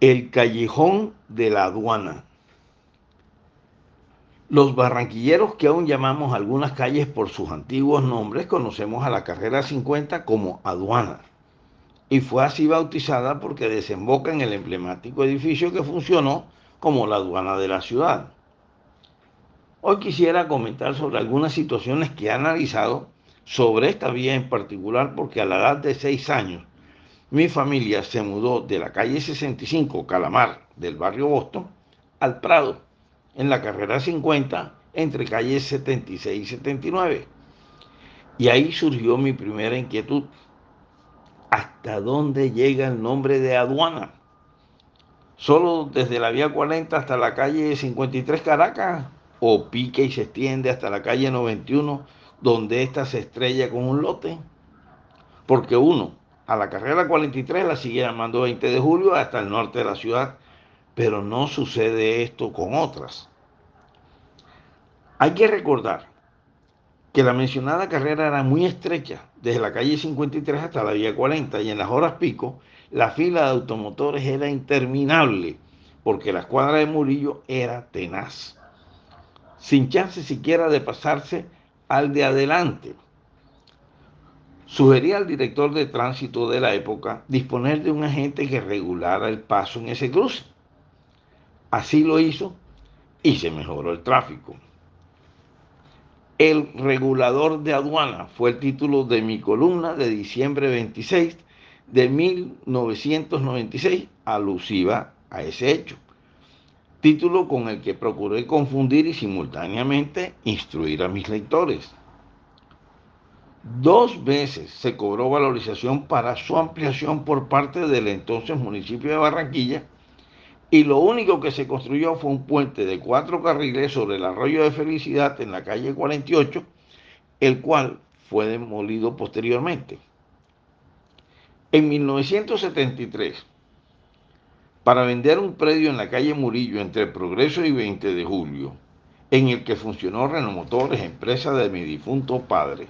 El callejón de la aduana. Los barranquilleros que aún llamamos algunas calles por sus antiguos nombres conocemos a la carrera 50 como aduana y fue así bautizada porque desemboca en el emblemático edificio que funcionó como la aduana de la ciudad. Hoy quisiera comentar sobre algunas situaciones que he analizado sobre esta vía en particular porque a la edad de seis años mi familia se mudó de la calle 65 Calamar del barrio Boston al Prado en la carrera 50 entre calles 76 y 79. Y ahí surgió mi primera inquietud. ¿Hasta dónde llega el nombre de aduana? ¿Solo desde la vía 40 hasta la calle 53 Caracas? ¿O pique y se extiende hasta la calle 91 donde ésta se estrella con un lote? Porque uno, a la carrera 43 la sigue llamando 20 de julio hasta el norte de la ciudad, pero no sucede esto con otras. Hay que recordar que la mencionada carrera era muy estrecha, desde la calle 53 hasta la vía 40, y en las horas pico la fila de automotores era interminable, porque la escuadra de Murillo era tenaz, sin chance siquiera de pasarse al de adelante. Sugería al director de tránsito de la época disponer de un agente que regulara el paso en ese cruce. Así lo hizo y se mejoró el tráfico. El regulador de aduana fue el título de mi columna de diciembre 26 de 1996, alusiva a ese hecho. Título con el que procuré confundir y simultáneamente instruir a mis lectores. Dos veces se cobró valorización para su ampliación por parte del entonces municipio de Barranquilla y lo único que se construyó fue un puente de cuatro carriles sobre el arroyo de Felicidad en la calle 48, el cual fue demolido posteriormente. En 1973, para vender un predio en la calle Murillo entre Progreso y 20 de Julio, en el que funcionó Renault Motores, empresa de mi difunto padre,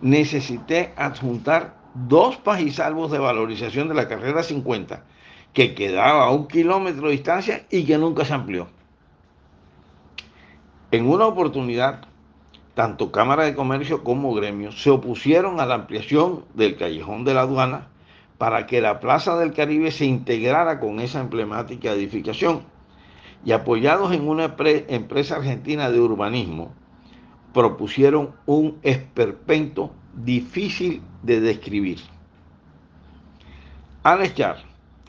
necesité adjuntar dos pajisalvos de valorización de la carrera 50 que quedaba a un kilómetro de distancia y que nunca se amplió. En una oportunidad, tanto Cámara de Comercio como Gremio se opusieron a la ampliación del callejón de la aduana para que la Plaza del Caribe se integrara con esa emblemática edificación. Y apoyados en una empresa argentina de urbanismo, propusieron un esperpento difícil de describir. Alex Char,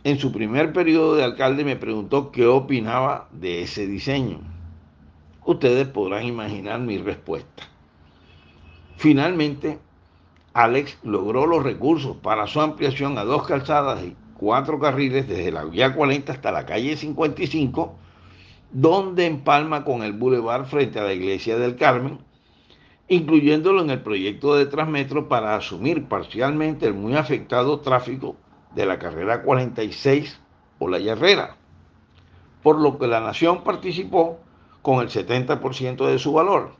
en su primer periodo de alcalde, me preguntó qué opinaba de ese diseño. Ustedes podrán imaginar mi respuesta. Finalmente, Alex logró los recursos para su ampliación a dos calzadas y cuatro carriles desde la vía 40 hasta la calle 55, donde empalma con el bulevar frente a la iglesia del Carmen incluyéndolo en el proyecto de Transmetro para asumir parcialmente el muy afectado tráfico de la carrera 46 o la Herrera, por lo que la nación participó con el 70% de su valor.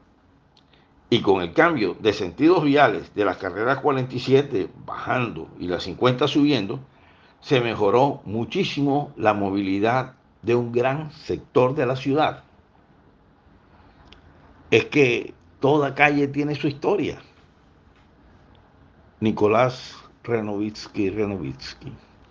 Y con el cambio de sentidos viales de las carreras 47 bajando y las 50 subiendo, se mejoró muchísimo la movilidad de un gran sector de la ciudad. Es que Toda calle tiene su historia. Nicolás Renovitsky Renovitsky.